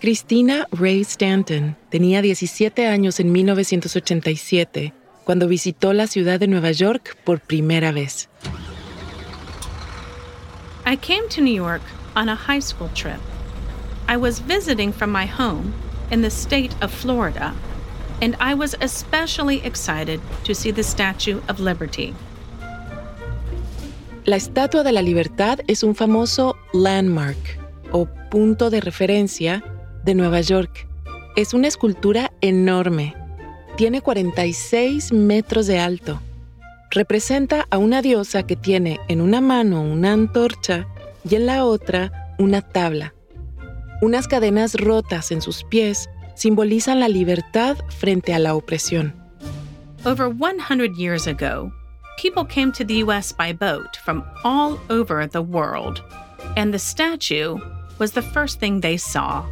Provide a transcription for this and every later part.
Christina Ray Stanton tenía 17 años en 1987 cuando visitó la ciudad de Nueva York por primera vez. I came to New York on a high school trip. I was visiting from my home in the state of Florida, and I was especially excited to see the Statue of Liberty. La Estatua de la Libertad es un famoso landmark o punto de referencia de Nueva York. Es una escultura enorme. Tiene 46 metros de alto. Representa a una diosa que tiene en una mano una antorcha y en la otra una tabla. Unas cadenas rotas en sus pies simbolizan la libertad frente a la opresión. Over 100 years ago, people came to the US by boat from all over the world, and the statue was the first thing they saw.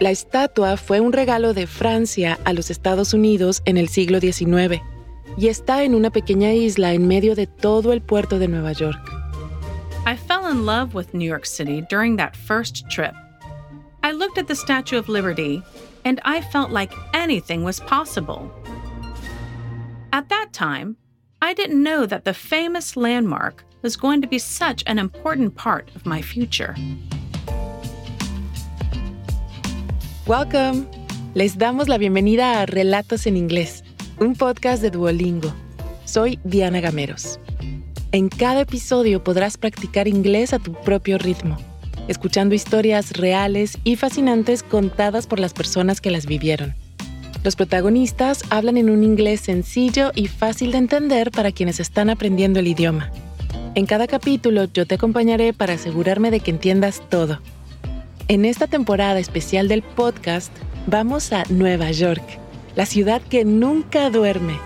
La estatua fue un regalo de Francia a los Estados Unidos en el siglo XIX y está en una pequeña isla en medio de todo el puerto de Nueva York. I fell in love with New York City during that first trip. I looked at the Statue of Liberty and I felt like anything was possible. At that time, I didn't know that the famous landmark was going to be such an important part of my future. Welcome. Les damos la bienvenida a Relatos en Inglés, un podcast de Duolingo. Soy Diana Gameros. En cada episodio podrás practicar inglés a tu propio ritmo, escuchando historias reales y fascinantes contadas por las personas que las vivieron. Los protagonistas hablan en un inglés sencillo y fácil de entender para quienes están aprendiendo el idioma. En cada capítulo yo te acompañaré para asegurarme de que entiendas todo. En esta temporada especial del podcast vamos a Nueva York, la ciudad que nunca duerme.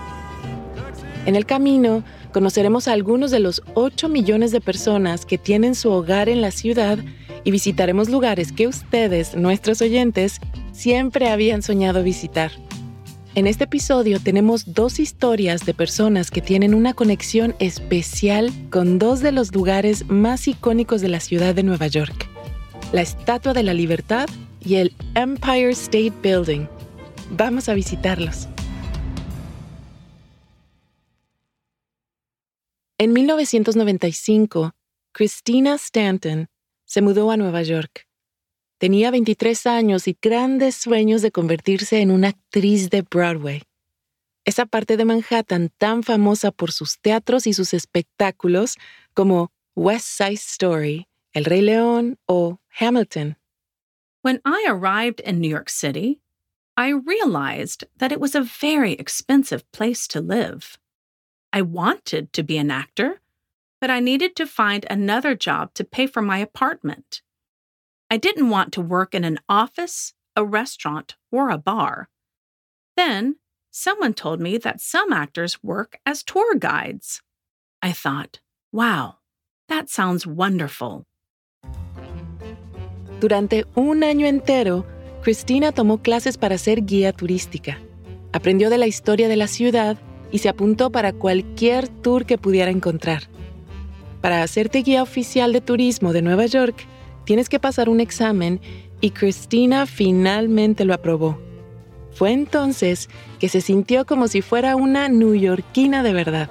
En el camino conoceremos a algunos de los 8 millones de personas que tienen su hogar en la ciudad y visitaremos lugares que ustedes, nuestros oyentes, siempre habían soñado visitar. En este episodio tenemos dos historias de personas que tienen una conexión especial con dos de los lugares más icónicos de la ciudad de Nueva York, la Estatua de la Libertad y el Empire State Building. Vamos a visitarlos. En 1995, Christina Stanton se mudó a Nueva York. Tenía 23 años y grandes sueños de convertirse en una actriz de Broadway. Esa parte de Manhattan tan famosa por sus teatros y sus espectáculos como West Side Story, El Rey León o Hamilton. When I arrived in New York City, I realized that it was a very expensive place to live. I wanted to be an actor, but I needed to find another job to pay for my apartment. I didn't want to work in an office, a restaurant, or a bar. Then, someone told me that some actors work as tour guides. I thought, wow, that sounds wonderful. Durante un año entero, Cristina tomó clases para ser guía turística. Aprendió de la historia de la ciudad y se apuntó para cualquier tour que pudiera encontrar. Para hacerte guía oficial de turismo de Nueva York, tienes que pasar un examen y Cristina finalmente lo aprobó. Fue entonces que se sintió como si fuera una newyorkina de verdad.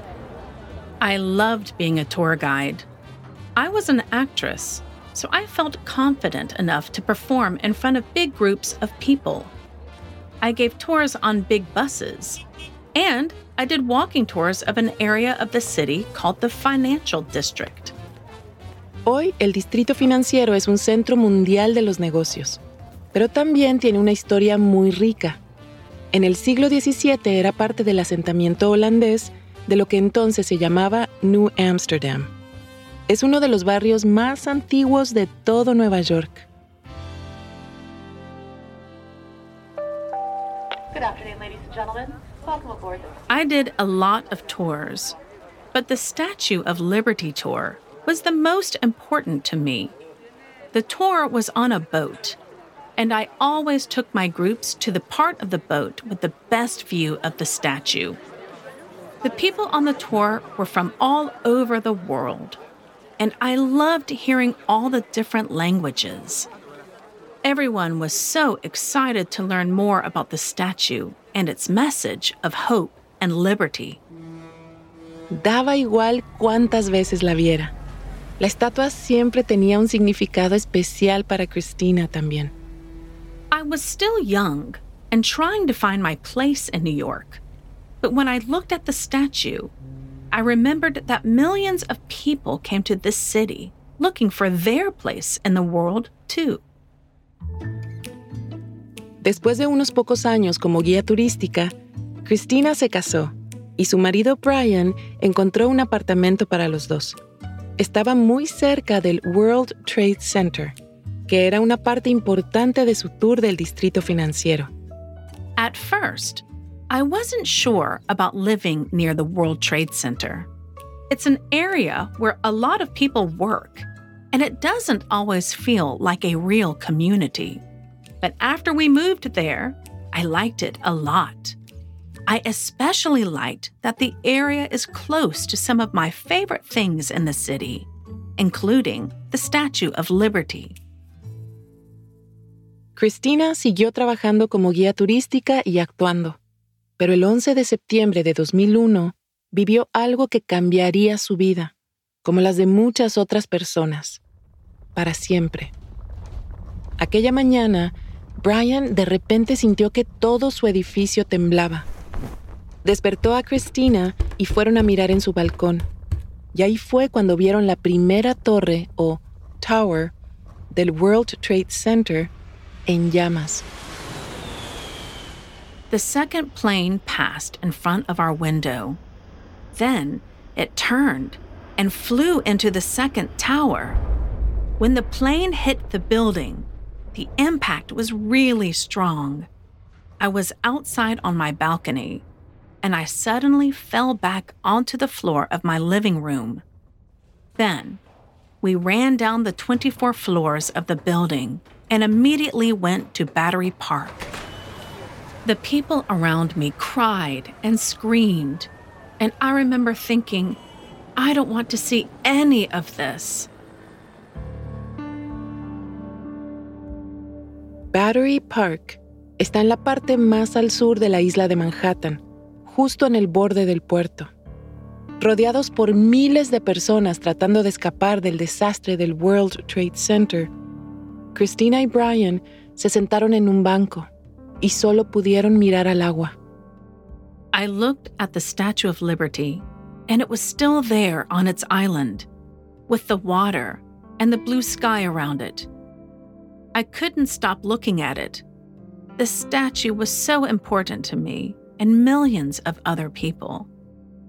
I loved being a tour guide. I was an actress, so I felt confident enough to perform in front of big groups of people. I gave tours on big buses, and I did walking tours of an area of the city called the Financial District. Hoy el Distrito Financiero es un centro mundial de los negocios, pero también tiene una historia muy rica. En el siglo XVII era parte del asentamiento holandés de lo que entonces se llamaba New Amsterdam. Es uno de los barrios más antiguos de todo Nueva York. Good afternoon, ladies and gentlemen. Welcome aboard. I did a lot of tours, but the Statue of Liberty tour was the most important to me. The tour was on a boat, and I always took my groups to the part of the boat with the best view of the statue. The people on the tour were from all over the world, and I loved hearing all the different languages. Everyone was so excited to learn more about the statue and its message of hope and liberty. Daba igual cuántas veces la viera. La estatua siempre tenía un significado especial para Cristina también. I was still young and trying to find my place in New York. But when I looked at the statue, I remembered that millions of people came to this city looking for their place in the world, too. Después de unos pocos años como guía turística, Cristina se casó y su marido Brian encontró un apartamento para los dos. Estaba muy cerca del World Trade Center, que era una parte importante de su tour del distrito financiero. At first, I wasn't sure about living near the World Trade Center. It's an area where a lot of people work, and it doesn't always feel like a real community. But after we moved there, I liked it a lot. I especially liked that the area is close to some of my favorite things in the city, including the Statue of Liberty. Cristina siguió trabajando como guía turística y actuando, pero el 11 de septiembre de 2001 vivió algo que cambiaría su vida, como las de muchas otras personas, para siempre. Aquella mañana, Brian de repente sintió que todo su edificio temblaba. Despertó a Christina y fueron a mirar en su balcón. Y ahí fue cuando vieron la primera torre o tower del World Trade Center en llamas. The second plane passed in front of our window. Then it turned and flew into the second tower. When the plane hit the building, the impact was really strong. I was outside on my balcony, and I suddenly fell back onto the floor of my living room. Then, we ran down the 24 floors of the building and immediately went to Battery Park. The people around me cried and screamed, and I remember thinking, I don't want to see any of this. Battery Park está en la parte más al sur de la isla de Manhattan, justo en el borde del puerto. Rodeados por miles de personas tratando de escapar del desastre del World Trade Center, Christina y Brian se sentaron en un banco y solo pudieron mirar al agua. I looked at the Statue of Liberty, and it was still there on its island, with the water and the blue sky around it. I couldn't stop looking at it. The statue was so important to me and millions of other people,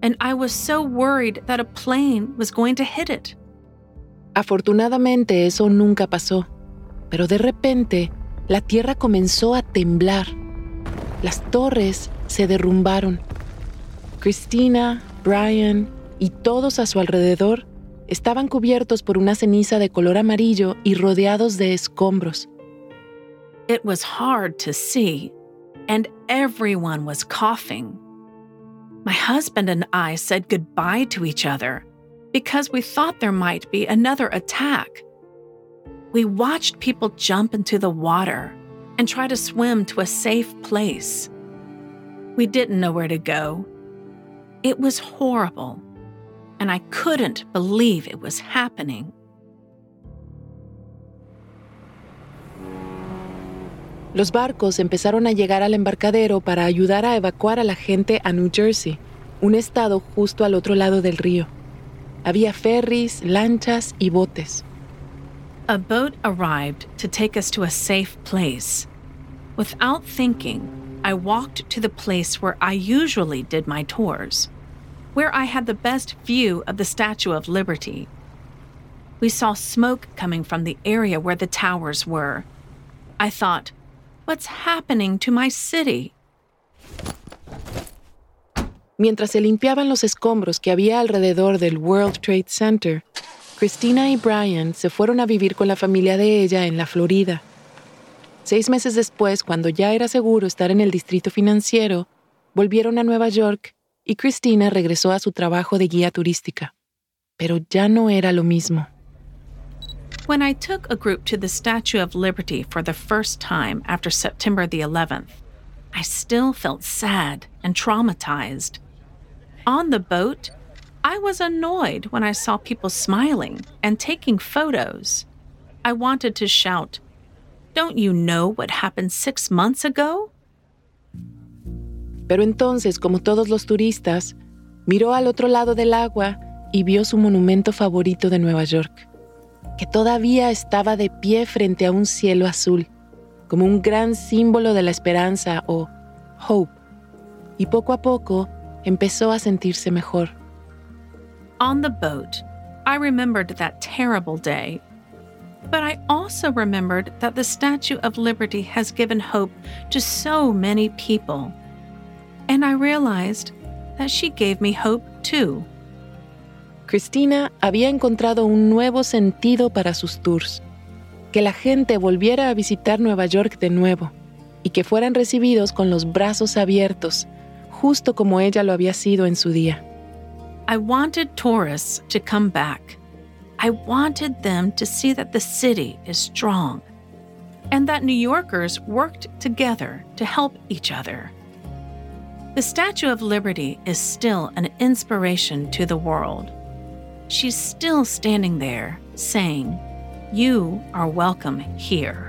and I was so worried that a plane was going to hit it. Afortunadamente eso nunca pasó. pero de repente la tierra comenzó a temblar. Las torres se derrumbaron. Christina, Brian y todos a su alrededor estaban cubiertos por una ceniza de color amarillo y rodeados de escombros. It was hard to see, and everyone was coughing. My husband and I said goodbye to each other because we thought there might be another attack. We watched people jump into the water and try to swim to a safe place. We didn't know where to go. It was horrible, and I couldn't believe it was happening. Los barcos empezaron a llegar al embarcadero para ayudar a evacuar a la gente a New Jersey, un estado justo al otro lado del río. Había ferries, lanchas y botes. A boat arrived to take us to a safe place. Without thinking, I walked to the place where I usually did my tours, where I had the best view of the Statue of Liberty. We saw smoke coming from the area where the towers were. I thought, what's happening to my city? Mientras se limpiaban los escombros que había alrededor del World Trade Center, Christina y Brian se fueron a vivir con la familia de ella en la Florida. Seis meses después, cuando ya era seguro estar en el distrito financiero, volvieron a Nueva York y Christina regresó a su trabajo de guía turística. Pero ya no era lo mismo. When I took a group to the Statue of Liberty for the first time after September the 11th, I still felt sad and traumatized. On the boat, I was annoyed when I saw people smiling and taking photos. I wanted to shout, Don't you know what happened six months ago? Pero entonces, como todos los turistas, miró al otro lado del agua y vio su monumento favorito de Nueva York, que todavía estaba de pie frente a un cielo azul, como un gran símbolo de la esperanza o hope. Y poco a poco empezó a sentirse mejor. On the boat, I remembered that terrible day. But I also remembered that the Statue of Liberty has given hope to so many people. And I realized that she gave me hope too. Cristina había encontrado un nuevo sentido para sus tours, que la gente volviera a visitar Nueva York de nuevo y que fueran recibidos con los brazos abiertos, justo como ella lo había sido en su día. I wanted tourists to come back. I wanted them to see that the city is strong and that New Yorkers worked together to help each other. The Statue of Liberty is still an inspiration to the world. She's still standing there saying, You are welcome here.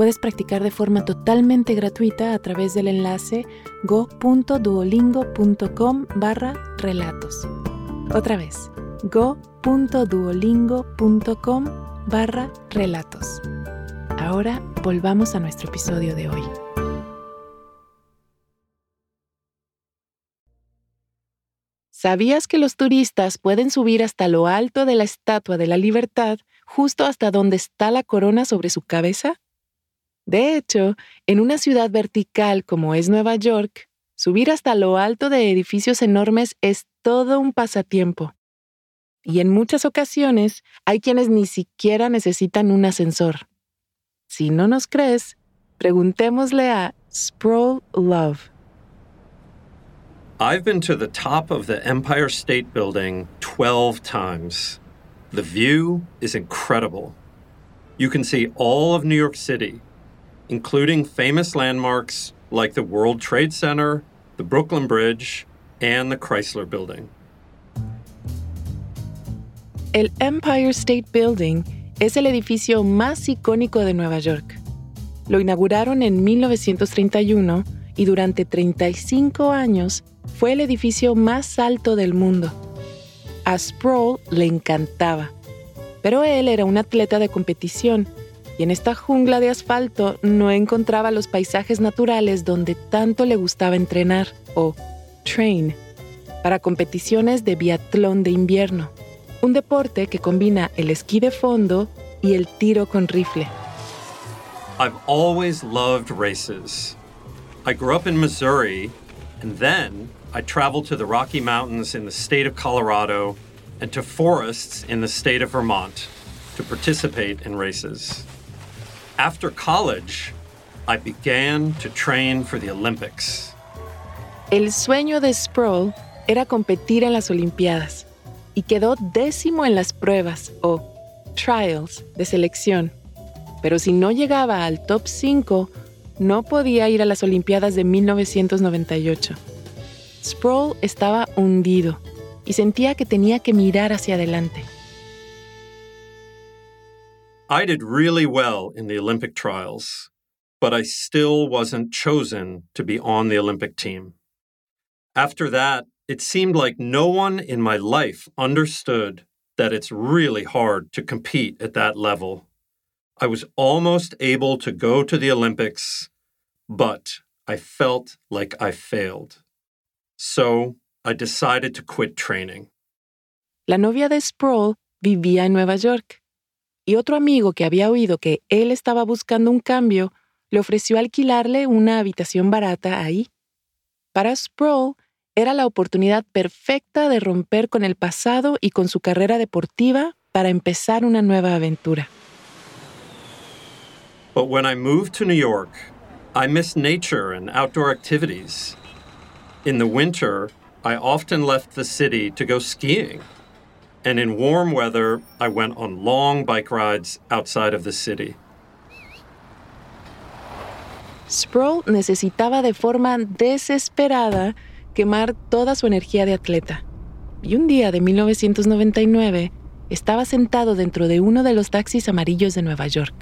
puedes practicar de forma totalmente gratuita a través del enlace go.duolingo.com barra relatos. Otra vez, go.duolingo.com barra relatos. Ahora volvamos a nuestro episodio de hoy. ¿Sabías que los turistas pueden subir hasta lo alto de la Estatua de la Libertad, justo hasta donde está la corona sobre su cabeza? De hecho, en una ciudad vertical como es Nueva York, subir hasta lo alto de edificios enormes es todo un pasatiempo. Y en muchas ocasiones hay quienes ni siquiera necesitan un ascensor. Si no nos crees, preguntémosle a Sproul Love. I've been to the top of the Empire State Building 12 times. The view is incredible. You can see all of New York City, including famous landmarks like the World Trade Center, the Brooklyn Bridge, and the Chrysler Building. El Empire State Building es el edificio más icónico de Nueva York. Lo inauguraron en 1931 y durante 35 años fue el edificio más alto del mundo. A Sproul le encantaba, pero él era un atleta de competición y en esta jungla de asfalto no encontraba los paisajes naturales donde tanto le gustaba entrenar o train para competiciones de biatlón de invierno, un deporte que combina el esquí de fondo y el tiro con rifle. I've always loved races. I grew up in Missouri, and then I traveled to the Rocky Mountains in the state of Colorado and to forests in the state of Vermont to participate in races. After college, I began to train for the Olympics. El sueño de Sproul era competir en las Olimpiadas y quedó décimo en las pruebas o trials de selección. Pero si no llegaba al top 5, no podía ir a las Olimpiadas de 1998. Sproul estaba hundido y sentía que tenía que mirar hacia adelante. I did really well in the Olympic trials, but I still wasn't chosen to be on the Olympic team. After that, it seemed like no one in my life understood that it's really hard to compete at that level. I was almost able to go to the Olympics, but I felt like I failed. So I decided to quit training. La novia de Sproule vivía en Nueva York y otro amigo que había oído que él estaba buscando un cambio le ofreció alquilarle una habitación barata ahí. Para Sproul era la oportunidad perfecta de romper con el pasado y con su carrera deportiva para empezar una nueva aventura. But when I moved to New York, I missed nature and outdoor activities. In the winter, I often left the city to go skiing. And in warm weather, I went on long bike rides outside of the city. Sproule necesitaba de forma desesperada quemar toda su energía de atleta. Y un día de 1999 estaba sentado dentro de uno de los taxis amarillos de Nueva York,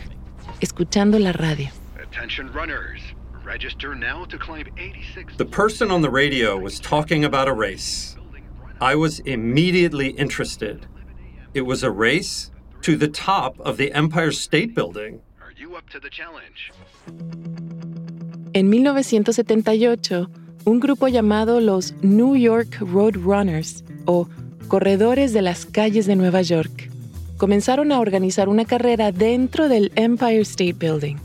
escuchando la radio. Attention runners, register now to climb 86. The person on the radio was talking about a race. I was immediately interested. It was a race to the top of the Empire State Building. Are you up to the challenge? En 1978, un grupo llamado los New York Road Runners, o Corredores de las Calles de Nueva York, comenzaron a organizar una carrera dentro del Empire State Building.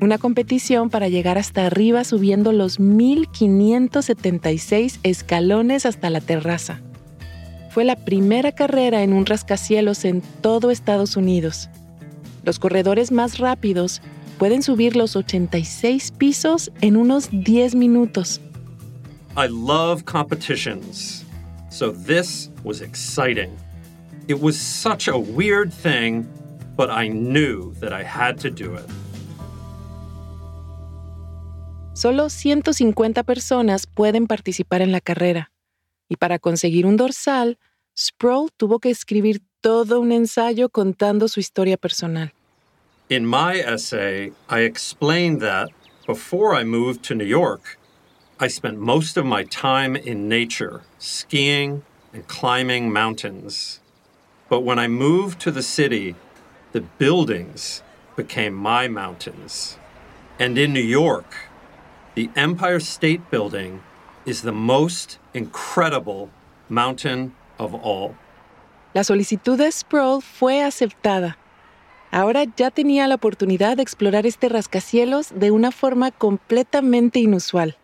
Una competición para llegar hasta arriba subiendo los 1576 escalones hasta la terraza. Fue la primera carrera en un rascacielos en todo Estados Unidos. Los corredores más rápidos pueden subir los 86 pisos en unos 10 minutos. I love competitions, so this was exciting. It was such a weird thing, but I knew that I had to do it. Solo 150 personas pueden participar en la carrera. Y para conseguir un dorsal, Sproul tuvo que escribir todo un ensayo contando su historia personal. In my essay, I explained that before I moved to New York, I spent most of my time in nature, skiing and climbing mountains. But when I moved to the city, the buildings became my mountains. And in New York, the Empire State Building is the most incredible mountain of all. La solicitud de Sproule fue aceptada. Ahora ya tenía la oportunidad de explorar este rascacielos de una forma completamente inusual.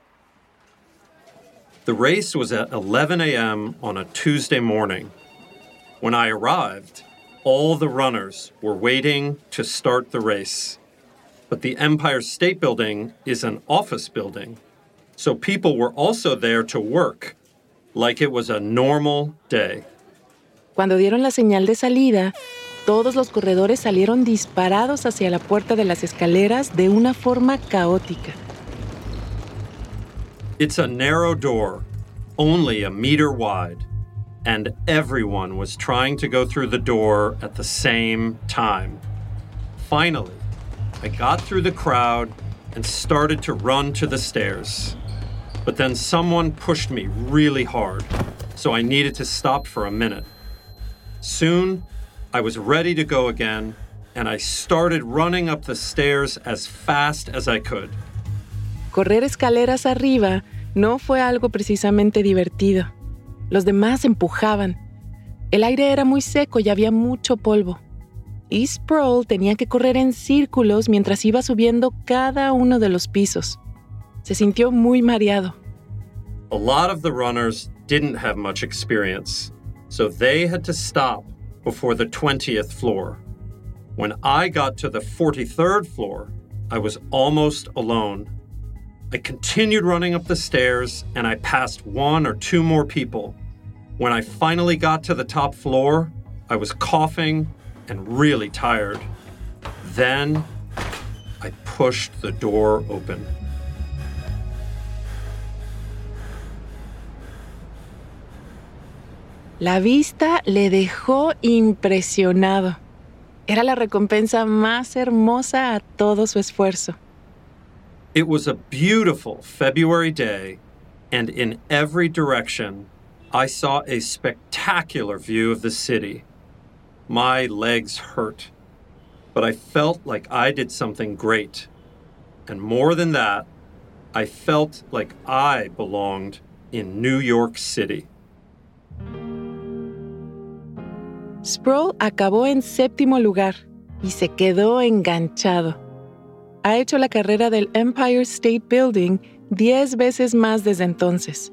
The race was at 11 a.m. on a Tuesday morning. When I arrived, all the runners were waiting to start the race. But the Empire State Building is an office building, so people were also there to work, like it was a normal day. Cuando dieron la señal de salida, todos los corredores salieron disparados hacia la puerta de las escaleras de una forma caótica. It's a narrow door, only a meter wide, and everyone was trying to go through the door at the same time. Finally, I got through the crowd and started to run to the stairs. But then someone pushed me really hard, so I needed to stop for a minute. Soon, I was ready to go again, and I started running up the stairs as fast as I could. Correr escaleras arriba no fue algo precisamente divertido. Los demás empujaban. El aire era muy seco y había mucho polvo. Y Sproule tenía que correr en círculos mientras iba subiendo cada uno de los pisos. Se sintió muy mareado. A lot of the runners didn't have much experience, so they had to stop before the 20th floor. When I got to the 43rd floor, I was almost alone. I continued running up the stairs and I passed one or two more people. When I finally got to the top floor, I was coughing and really tired. Then I pushed the door open. La vista le dejó impresionado. Era la recompensa más hermosa a todo su esfuerzo. It was a beautiful February day, and in every direction, I saw a spectacular view of the city. My legs hurt, but I felt like I did something great. And more than that, I felt like I belonged in New York City. Sproule acabó en séptimo lugar y se quedó enganchado. Ha hecho la carrera del Empire State Building 10 veces más desde entonces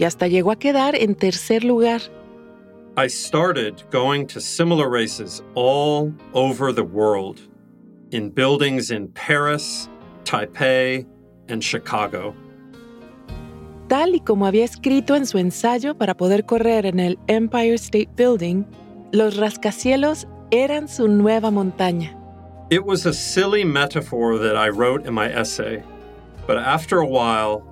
y hasta llegó a quedar en tercer lugar. I started going to similar races all over the world, in buildings in Paris, Taipei, and Chicago. Tal y como había escrito en su ensayo para poder correr en el Empire State Building, los rascacielos eran su nueva montaña. It was a silly metaphor that I wrote in my essay, but after a while,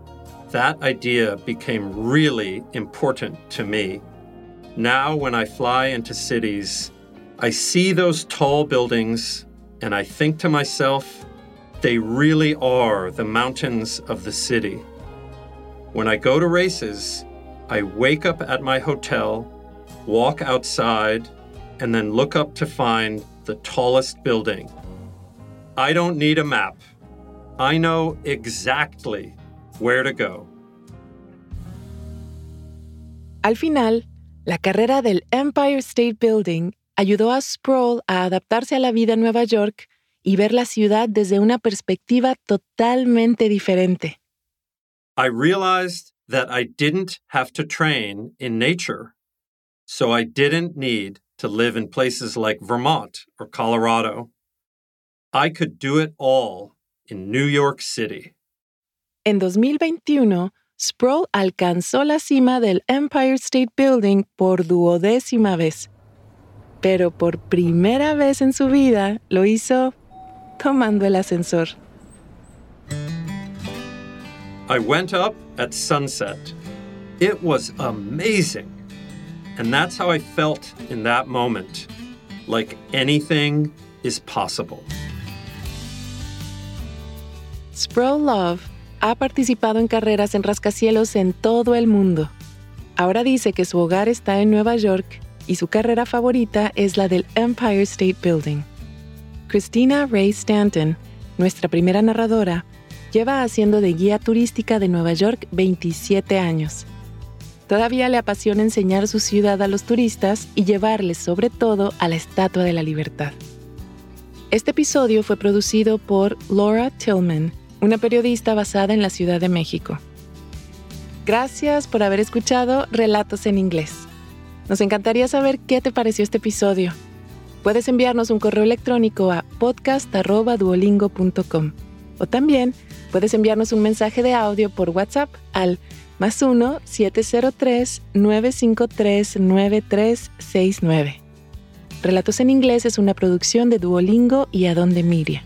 that idea became really important to me. Now, when I fly into cities, I see those tall buildings and I think to myself, they really are the mountains of the city. When I go to races, I wake up at my hotel, walk outside, and then look up to find the tallest building. I don't need a map. I know exactly where to go. Al final, la carrera del Empire State Building ayudó a Sproul a adaptarse a la vida en Nueva York y ver la ciudad desde una perspectiva totalmente diferente. I realized that I didn't have to train in nature, so I didn't need to live in places like Vermont or Colorado. I could do it all in New York City. En 2021, Sproule alcanzó la cima del Empire State Building por duodécima vez. Pero por primera vez en su vida lo hizo tomando el ascensor. I went up at sunset. It was amazing. And that's how I felt in that moment. Like anything is possible. Sproule Love ha participado en carreras en rascacielos en todo el mundo. Ahora dice que su hogar está en Nueva York y su carrera favorita es la del Empire State Building. Christina Ray Stanton, nuestra primera narradora, lleva haciendo de guía turística de Nueva York 27 años. Todavía le apasiona enseñar su ciudad a los turistas y llevarles sobre todo a la Estatua de la Libertad. Este episodio fue producido por Laura Tillman, una periodista basada en la Ciudad de México. Gracias por haber escuchado Relatos en Inglés. Nos encantaría saber qué te pareció este episodio. Puedes enviarnos un correo electrónico a podcast.duolingo.com o también puedes enviarnos un mensaje de audio por WhatsApp al más 1-703-953-9369. Relatos en Inglés es una producción de Duolingo y Adonde Miria.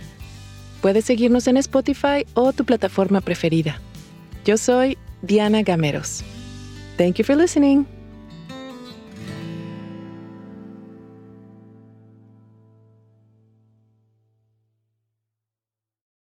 Puedes seguirnos en Spotify o tu plataforma preferida. Yo soy Diana Gameros. Thank you for listening.